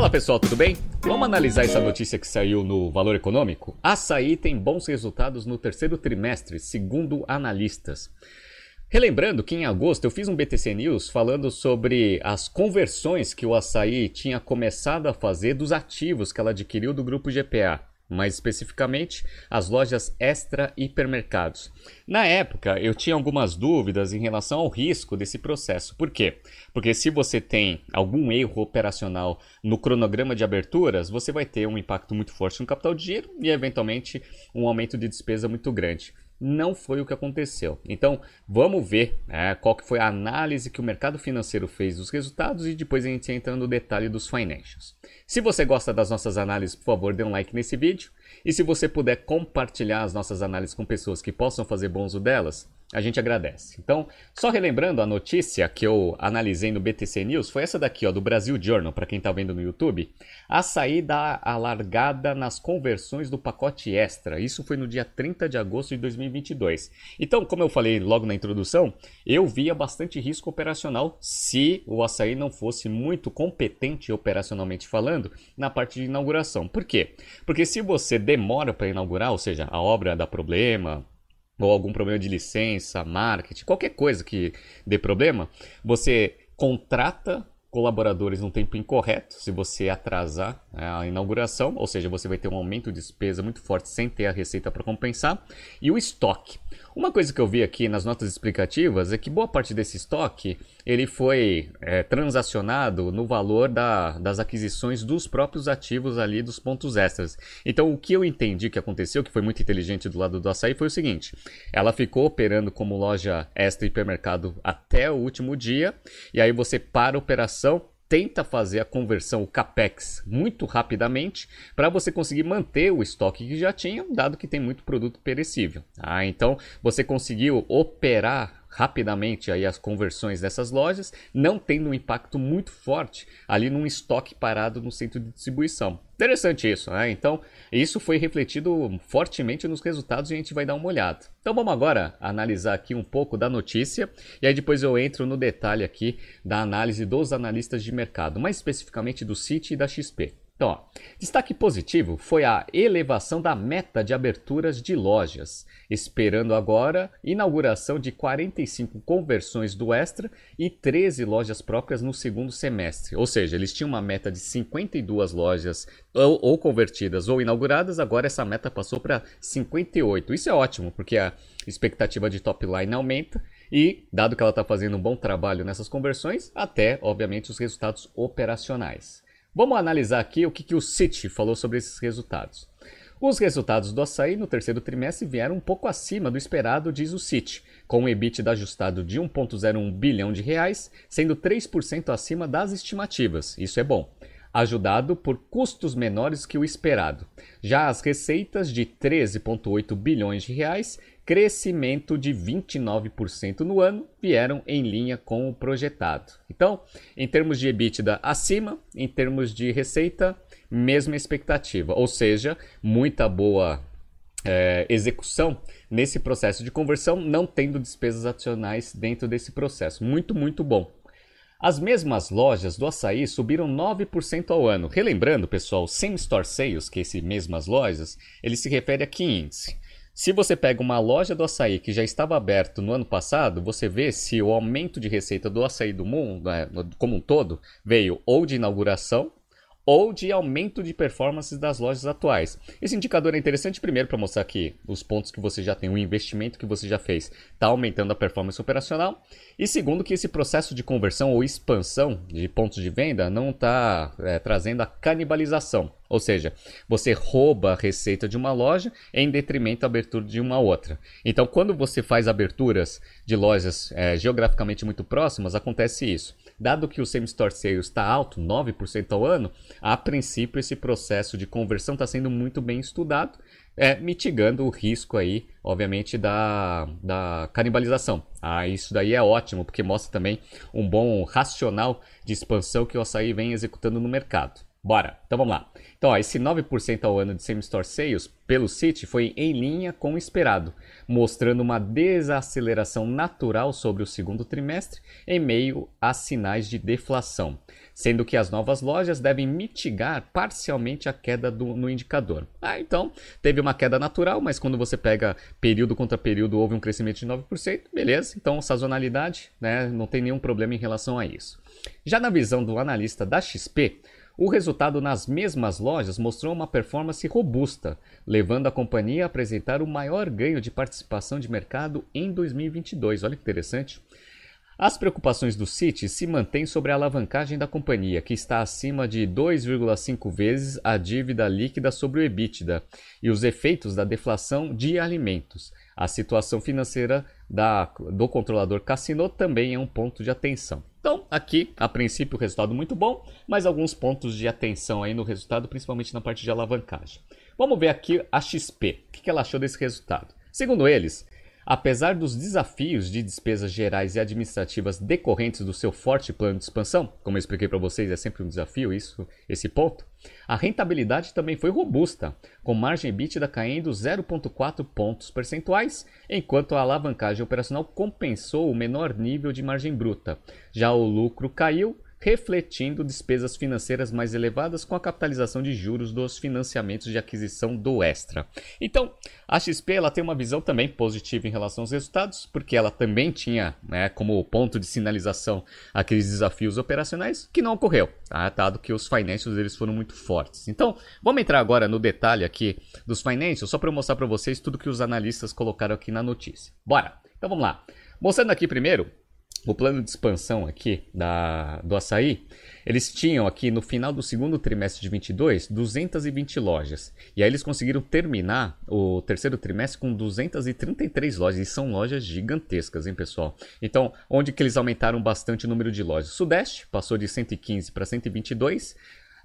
Fala pessoal, tudo bem? Vamos analisar essa notícia que saiu no Valor Econômico? Açaí tem bons resultados no terceiro trimestre, segundo analistas. Relembrando que em agosto eu fiz um BTC News falando sobre as conversões que o Açaí tinha começado a fazer dos ativos que ela adquiriu do grupo GPA mais especificamente as lojas extra hipermercados. Na época, eu tinha algumas dúvidas em relação ao risco desse processo. Por quê? Porque se você tem algum erro operacional no cronograma de aberturas, você vai ter um impacto muito forte no capital de giro e, eventualmente, um aumento de despesa muito grande não foi o que aconteceu. Então, vamos ver né, qual que foi a análise que o mercado financeiro fez dos resultados e depois a gente entra no detalhe dos financials. Se você gosta das nossas análises, por favor, dê um like nesse vídeo. E se você puder compartilhar as nossas análises com pessoas que possam fazer bom uso delas, a gente agradece. Então, só relembrando a notícia que eu analisei no BTC News, foi essa daqui, ó, do Brasil Journal, para quem está vendo no YouTube. A saída alargada nas conversões do pacote extra. Isso foi no dia 30 de agosto de 2022. Então, como eu falei logo na introdução, eu via bastante risco operacional se o açaí não fosse muito competente operacionalmente falando na parte de inauguração. Por quê? Porque se você demora para inaugurar, ou seja, a obra dá problema, ou algum problema de licença, marketing, qualquer coisa que dê problema, você contrata colaboradores no tempo incorreto, se você atrasar né, a inauguração, ou seja, você vai ter um aumento de despesa muito forte sem ter a receita para compensar, e o estoque. Uma coisa que eu vi aqui nas notas explicativas é que boa parte desse estoque ele foi é, transacionado no valor da, das aquisições dos próprios ativos ali dos pontos extras. Então o que eu entendi que aconteceu, que foi muito inteligente do lado do açaí, foi o seguinte: ela ficou operando como loja extra hipermercado até o último dia, e aí você para a operação tenta fazer a conversão, o capex, muito rapidamente para você conseguir manter o estoque que já tinha, dado que tem muito produto perecível. Ah, então você conseguiu operar rapidamente aí as conversões dessas lojas, não tendo um impacto muito forte ali num estoque parado no centro de distribuição. Interessante isso, né? Então, isso foi refletido fortemente nos resultados e a gente vai dar uma olhada. Então, vamos agora analisar aqui um pouco da notícia e aí depois eu entro no detalhe aqui da análise dos analistas de mercado, mais especificamente do Citi e da XP. Então, ó, destaque positivo foi a elevação da meta de aberturas de lojas, esperando agora inauguração de 45 conversões do Extra e 13 lojas próprias no segundo semestre. Ou seja, eles tinham uma meta de 52 lojas ou, ou convertidas ou inauguradas, agora essa meta passou para 58. Isso é ótimo, porque a expectativa de top line aumenta e, dado que ela está fazendo um bom trabalho nessas conversões, até, obviamente, os resultados operacionais. Vamos analisar aqui o que, que o Citi falou sobre esses resultados. Os resultados do açaí no terceiro trimestre vieram um pouco acima do esperado, diz o Citi, com um EBITDA ajustado de 1,01 bilhão de reais, sendo 3% acima das estimativas. Isso é bom. Ajudado por custos menores que o esperado. Já as receitas de 13,8 bilhões de reais crescimento de 29% no ano vieram em linha com o projetado. Então, em termos de EBITDA acima, em termos de receita, mesma expectativa, ou seja, muita boa é, execução nesse processo de conversão, não tendo despesas adicionais dentro desse processo. Muito, muito bom. As mesmas lojas do açaí subiram 9% ao ano. Relembrando, pessoal, same store sales, que é esse mesmas lojas, ele se refere a que índice? Se você pega uma loja do açaí que já estava aberto no ano passado, você vê se o aumento de receita do açaí do mundo, né, como um todo, veio ou de inauguração ou de aumento de performances das lojas atuais. Esse indicador é interessante primeiro para mostrar que os pontos que você já tem, o investimento que você já fez, está aumentando a performance operacional. E segundo que esse processo de conversão ou expansão de pontos de venda não está é, trazendo a canibalização. Ou seja, você rouba a receita de uma loja em detrimento da abertura de uma outra. Então, quando você faz aberturas de lojas é, geograficamente muito próximas, acontece isso. Dado que o same-store sales está alto, 9% ao ano, a princípio esse processo de conversão está sendo muito bem estudado, é, mitigando o risco aí, obviamente, da, da canibalização. Ah, isso daí é ótimo, porque mostra também um bom racional de expansão que o açaí vem executando no mercado. Bora, então vamos lá. Então, ó, esse 9% ao ano de same-store sales pelo City foi em linha com o esperado, mostrando uma desaceleração natural sobre o segundo trimestre em meio a sinais de deflação, sendo que as novas lojas devem mitigar parcialmente a queda do, no indicador. Ah, então, teve uma queda natural, mas quando você pega período contra período houve um crescimento de 9%, beleza? Então, sazonalidade, né, não tem nenhum problema em relação a isso. Já na visão do analista da XP, o resultado nas mesmas lojas mostrou uma performance robusta, levando a companhia a apresentar o maior ganho de participação de mercado em 2022. Olha que interessante. As preocupações do Citi se mantêm sobre a alavancagem da companhia, que está acima de 2,5 vezes a dívida líquida sobre o EBITDA, e os efeitos da deflação de alimentos. A situação financeira da, do controlador Cassino também é um ponto de atenção. Então, aqui, a princípio, o resultado muito bom, mas alguns pontos de atenção aí no resultado, principalmente na parte de alavancagem. Vamos ver aqui a XP. O que ela achou desse resultado? Segundo eles, Apesar dos desafios de despesas gerais e administrativas decorrentes do seu forte plano de expansão, como eu expliquei para vocês, é sempre um desafio isso, esse ponto, a rentabilidade também foi robusta, com margem EBITDA caindo 0,4 pontos percentuais, enquanto a alavancagem operacional compensou o menor nível de margem bruta. Já o lucro caiu refletindo despesas financeiras mais elevadas com a capitalização de juros dos financiamentos de aquisição do Extra. Então, a XP ela tem uma visão também positiva em relação aos resultados, porque ela também tinha né, como ponto de sinalização aqueles desafios operacionais que não ocorreu, tá? dado que os financials eles foram muito fortes. Então, vamos entrar agora no detalhe aqui dos financials, só para mostrar para vocês tudo que os analistas colocaram aqui na notícia. Bora! Então vamos lá. Mostrando aqui primeiro o plano de expansão aqui da, do açaí, eles tinham aqui no final do segundo trimestre de 22 220 lojas. E aí eles conseguiram terminar o terceiro trimestre com 233 lojas. E são lojas gigantescas, hein, pessoal? Então, onde que eles aumentaram bastante o número de lojas? Sudeste passou de 115 para 122.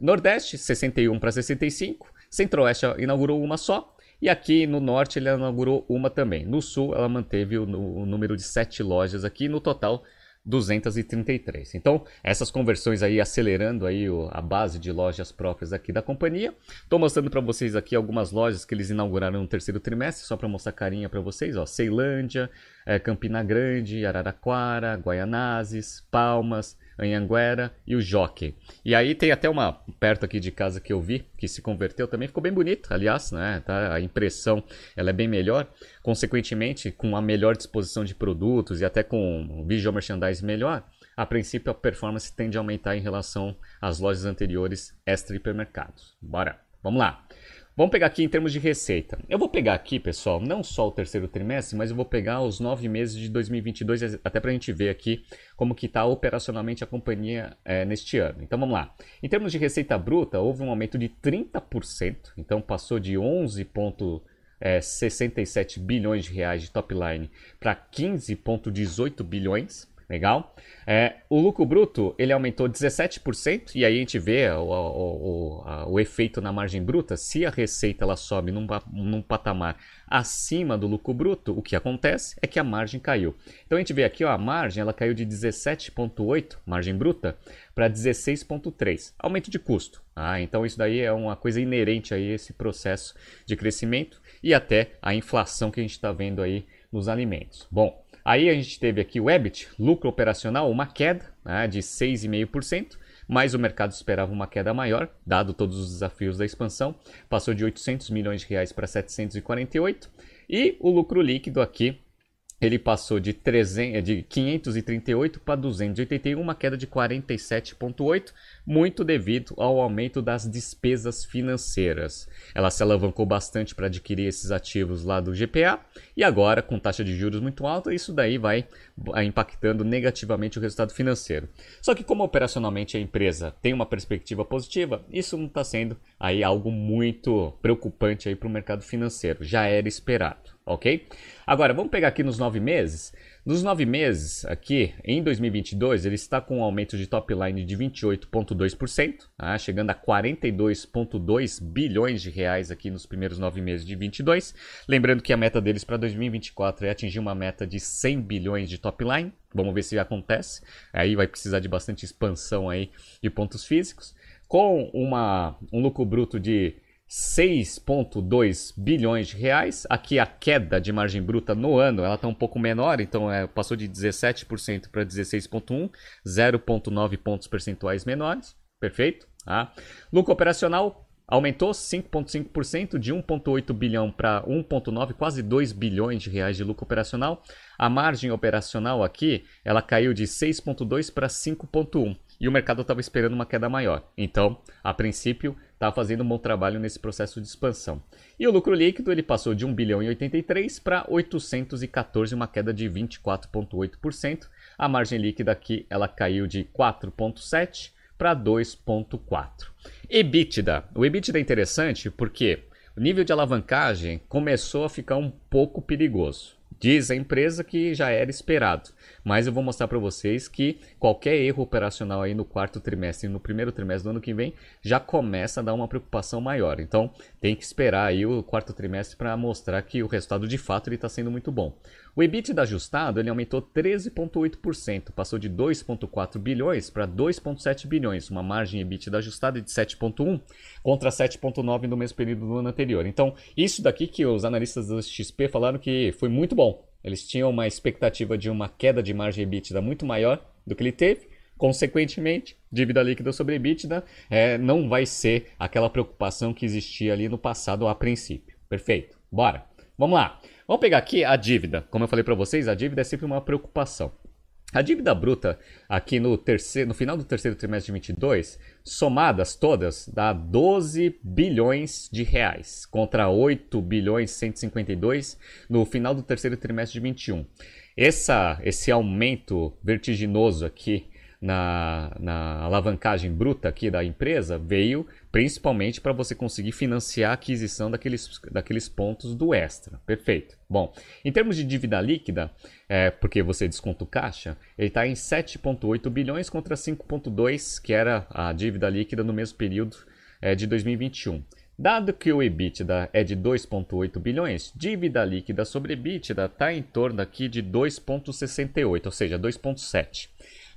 Nordeste, 61 para 65. Centro-Oeste inaugurou uma só. E aqui no norte ele inaugurou uma também. No sul ela manteve o, o número de sete lojas aqui, no total 233. Então, essas conversões aí acelerando aí o, a base de lojas próprias aqui da companhia. Estou mostrando para vocês aqui algumas lojas que eles inauguraram no terceiro trimestre, só para mostrar carinha para vocês, ó, Ceilândia, é, Campina Grande, Araraquara, Guaianazes, Palmas, Anhanguera e o Jockey. E aí tem até uma perto aqui de casa que eu vi, que se converteu também, ficou bem bonito, aliás, né? Tá? A impressão ela é bem melhor, consequentemente, com uma melhor disposição de produtos e até com visual merchandising melhor, a princípio a performance tende a aumentar em relação às lojas anteriores extra hipermercados. Bora, vamos lá. Vamos pegar aqui em termos de receita. Eu vou pegar aqui, pessoal, não só o terceiro trimestre, mas eu vou pegar os nove meses de 2022, até para a gente ver aqui como que está operacionalmente a companhia é, neste ano. Então vamos lá. Em termos de receita bruta, houve um aumento de 30%, então passou de 11,67 bilhões de reais de top line para 15,18 bilhões. Legal? É, o lucro bruto ele aumentou 17% e aí a gente vê o, o, o, o, efeito na margem bruta. Se a receita ela sobe num, num patamar acima do lucro bruto, o que acontece é que a margem caiu. Então a gente vê aqui ó, a margem ela caiu de 17,8 margem bruta para 16,3 aumento de custo. Ah, então isso daí é uma coisa inerente a esse processo de crescimento e até a inflação que a gente está vendo aí nos alimentos. Bom, Aí a gente teve aqui o EBIT, lucro operacional, uma queda né, de 6,5%, mas o mercado esperava uma queda maior, dado todos os desafios da expansão, passou de 800 milhões de reais para 748, e o lucro líquido aqui ele passou de, 300, de 538 para 281, uma queda de 47,8, muito devido ao aumento das despesas financeiras. Ela se alavancou bastante para adquirir esses ativos lá do GPA e agora, com taxa de juros muito alta, isso daí vai impactando negativamente o resultado financeiro. Só que como operacionalmente a empresa tem uma perspectiva positiva, isso não está sendo aí algo muito preocupante para o mercado financeiro. Já era esperado ok? Agora, vamos pegar aqui nos nove meses. Nos nove meses, aqui, em 2022, ele está com um aumento de top line de 28,2%, tá? chegando a 42,2 bilhões de reais aqui nos primeiros nove meses de 22. Lembrando que a meta deles para 2024 é atingir uma meta de 100 bilhões de top line. Vamos ver se acontece. Aí vai precisar de bastante expansão aí de pontos físicos com uma, um lucro bruto de 6,2 bilhões de reais. Aqui a queda de margem bruta no ano ela está um pouco menor, então é, passou de 17% para 16,1%, 0,9 pontos percentuais menores. Perfeito? Tá? Lucro operacional aumentou 5,5% de 1,8 bilhão para 1,9, quase 2 bilhões de reais de lucro operacional. A margem operacional aqui ela caiu de 6,2 para 5,1 e o mercado estava esperando uma queda maior. Então, a princípio, estava fazendo um bom trabalho nesse processo de expansão. E o lucro líquido ele passou de 1 bilhão e 83 para 814, uma queda de 24,8%. A margem líquida aqui ela caiu de 4,7 para 2,4. EBITDA. O EBITDA é interessante porque o nível de alavancagem começou a ficar um pouco perigoso. Diz a empresa que já era esperado, mas eu vou mostrar para vocês que qualquer erro operacional aí no quarto trimestre e no primeiro trimestre do ano que vem já começa a dar uma preocupação maior. Então tem que esperar aí o quarto trimestre para mostrar que o resultado de fato está sendo muito bom. O EBITDA ajustado ele aumentou 13,8%, passou de 2,4 bilhões para 2,7 bilhões, uma margem EBITDA ajustada de 7,1 contra 7,9 no mesmo período do ano anterior. Então, isso daqui que os analistas do XP falaram que foi muito bom. Eles tinham uma expectativa de uma queda de margem EBITDA muito maior do que ele teve. Consequentemente, dívida líquida sobre EBITDA é, não vai ser aquela preocupação que existia ali no passado a princípio. Perfeito. Bora. Vamos lá. Vamos pegar aqui a dívida. Como eu falei para vocês, a dívida é sempre uma preocupação. A dívida bruta aqui no, terceiro, no final do terceiro trimestre de 22, somadas todas, dá 12 bilhões de reais contra 8 bilhões 152 no final do terceiro trimestre de 21. Essa, esse aumento vertiginoso aqui na, na alavancagem bruta aqui da empresa veio principalmente para você conseguir financiar a aquisição daqueles, daqueles pontos do extra. Perfeito. Bom, em termos de dívida líquida, é, porque você desconta o caixa, ele está em 7,8 bilhões contra 5,2 que era a dívida líquida no mesmo período é, de 2021. Dado que o EBITDA é de 2,8 bilhões, dívida líquida sobre EBITDA está em torno aqui de 2,68, ou seja, 2,7.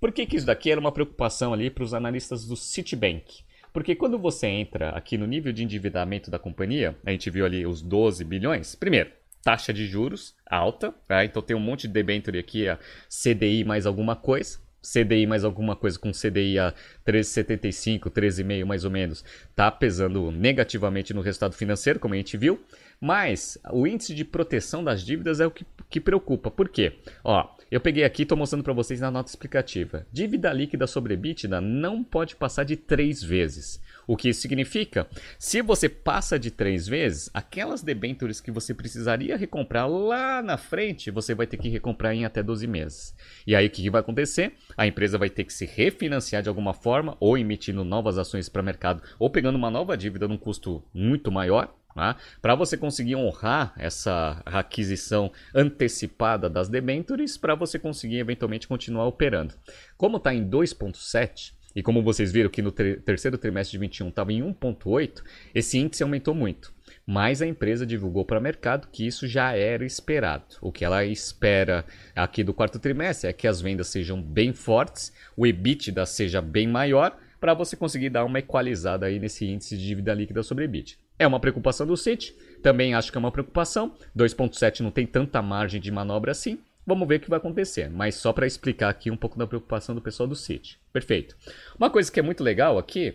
Por que, que isso daqui era uma preocupação ali para os analistas do Citibank? Porque quando você entra aqui no nível de endividamento da companhia, a gente viu ali os 12 bilhões. Primeiro, taxa de juros alta, tá? então tem um monte de debenture aqui, a CDI mais alguma coisa. CDI mais alguma coisa com CDI a 13,75, 13,5 mais ou menos, está pesando negativamente no resultado financeiro, como a gente viu. Mas o índice de proteção das dívidas é o que, que preocupa. Por quê? Ó, eu peguei aqui e estou mostrando para vocês na nota explicativa. Dívida líquida sobre EBITDA não pode passar de três vezes. O que isso significa? Se você passa de três vezes, aquelas debêntures que você precisaria recomprar lá na frente, você vai ter que recomprar em até 12 meses. E aí o que vai acontecer? A empresa vai ter que se refinanciar de alguma forma, ou emitindo novas ações para o mercado, ou pegando uma nova dívida num custo muito maior, Tá? Para você conseguir honrar essa aquisição antecipada das debentures, para você conseguir eventualmente continuar operando. Como está em 2,7 e como vocês viram que no terceiro trimestre de 21 estava em 1,8, esse índice aumentou muito. Mas a empresa divulgou para o mercado que isso já era esperado. O que ela espera aqui do quarto trimestre é que as vendas sejam bem fortes, o EBITDA seja bem maior, para você conseguir dar uma equalizada aí nesse índice de dívida líquida sobre EBITDA. É uma preocupação do City, também acho que é uma preocupação. 2.7 não tem tanta margem de manobra assim. Vamos ver o que vai acontecer, mas só para explicar aqui um pouco da preocupação do pessoal do City. Perfeito. Uma coisa que é muito legal aqui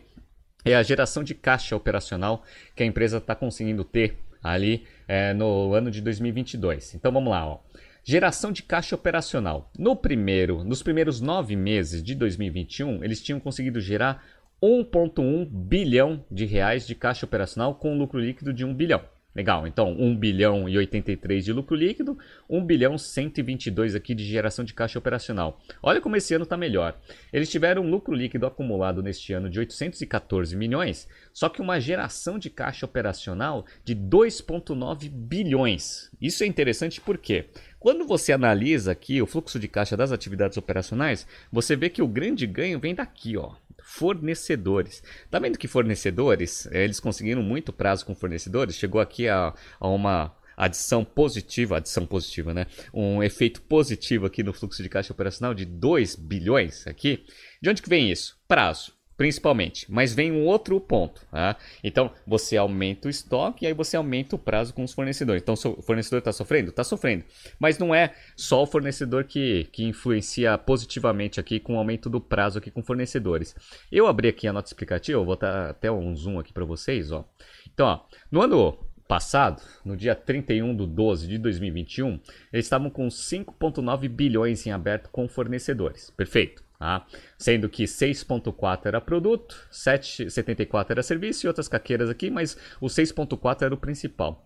é a geração de caixa operacional que a empresa está conseguindo ter ali é, no ano de 2022. Então vamos lá, ó. Geração de caixa operacional. No primeiro, nos primeiros nove meses de 2021, eles tinham conseguido gerar 1,1 bilhão de reais de caixa operacional com lucro líquido de 1 bilhão. Legal, então 1 bilhão e 83 de lucro líquido, 1 bilhão 122 aqui de geração de caixa operacional. Olha como esse ano está melhor. Eles tiveram um lucro líquido acumulado neste ano de 814 milhões, só que uma geração de caixa operacional de 2,9 bilhões. Isso é interessante porque quando você analisa aqui o fluxo de caixa das atividades operacionais, você vê que o grande ganho vem daqui, ó, fornecedores. Tá vendo que fornecedores, eh, eles conseguiram muito prazo com fornecedores, chegou aqui a, a uma adição positiva, adição positiva, né? Um efeito positivo aqui no fluxo de caixa operacional de 2 bilhões aqui. De onde que vem isso? Prazo. Principalmente. Mas vem um outro ponto. Tá? Então, você aumenta o estoque e aí você aumenta o prazo com os fornecedores. Então, o fornecedor está sofrendo? Está sofrendo. Mas não é só o fornecedor que, que influencia positivamente aqui com o aumento do prazo aqui com fornecedores. Eu abri aqui a nota explicativa, vou botar até um zoom aqui para vocês. Ó. Então, ó, no ano passado, no dia 31 de 12 de 2021, eles estavam com 5,9 bilhões em aberto com fornecedores. Perfeito. Tá? Sendo que 6.4 era produto, 7.74 era serviço e outras caqueiras aqui, mas o 6.4 era o principal.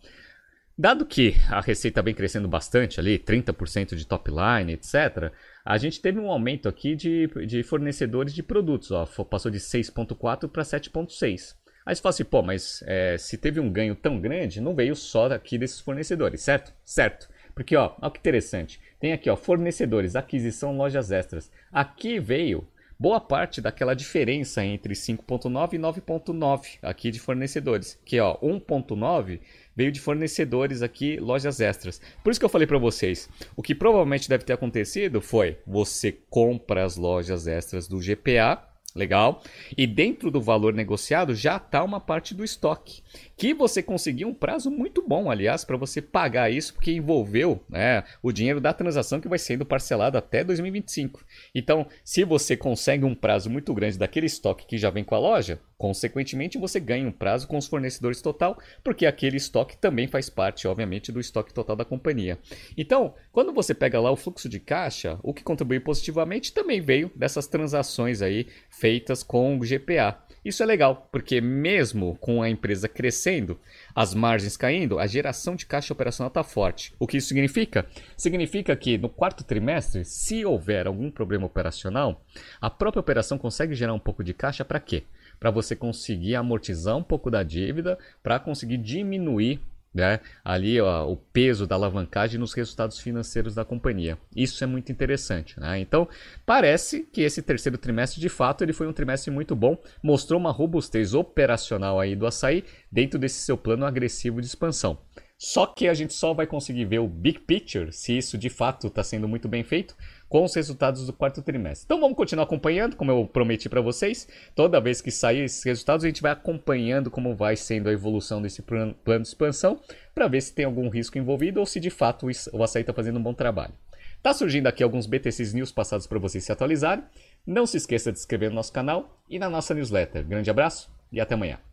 Dado que a receita vem crescendo bastante ali, 30% de top line, etc., a gente teve um aumento aqui de, de fornecedores de produtos, ó, passou de 6.4 para 7.6. Aí você fala assim, pô, mas é, se teve um ganho tão grande, não veio só daqui desses fornecedores, certo? Certo. Porque, ó, olha que interessante. Tem aqui, ó, fornecedores, aquisição, lojas extras. Aqui veio boa parte daquela diferença entre 5.9 e 9.9 aqui de fornecedores, que ó, 1.9 veio de fornecedores aqui, lojas extras. Por isso que eu falei para vocês, o que provavelmente deve ter acontecido foi você compra as lojas extras do GPA Legal? E dentro do valor negociado já está uma parte do estoque, que você conseguiu um prazo muito bom, aliás, para você pagar isso, porque envolveu né, o dinheiro da transação que vai sendo parcelado até 2025. Então, se você consegue um prazo muito grande daquele estoque que já vem com a loja, consequentemente você ganha um prazo com os fornecedores total, porque aquele estoque também faz parte, obviamente, do estoque total da companhia. Então, quando você pega lá o fluxo de caixa, o que contribui positivamente também veio dessas transações aí feitas com o GPA. Isso é legal, porque mesmo com a empresa crescendo, as margens caindo, a geração de caixa operacional está forte. O que isso significa? Significa que no quarto trimestre, se houver algum problema operacional, a própria operação consegue gerar um pouco de caixa para quê? Para você conseguir amortizar um pouco da dívida, para conseguir diminuir né? ali ó, o peso da alavancagem nos resultados financeiros da companhia. Isso é muito interessante. Né? Então, parece que esse terceiro trimestre, de fato, ele foi um trimestre muito bom, mostrou uma robustez operacional aí do açaí dentro desse seu plano agressivo de expansão. Só que a gente só vai conseguir ver o big picture, se isso de fato está sendo muito bem feito, com os resultados do quarto trimestre. Então vamos continuar acompanhando, como eu prometi para vocês. Toda vez que sair esses resultados, a gente vai acompanhando como vai sendo a evolução desse plano de expansão, para ver se tem algum risco envolvido ou se de fato o açaí está fazendo um bom trabalho. Tá surgindo aqui alguns BTCs News passados para vocês se atualizarem. Não se esqueça de se inscrever no nosso canal e na nossa newsletter. Grande abraço e até amanhã.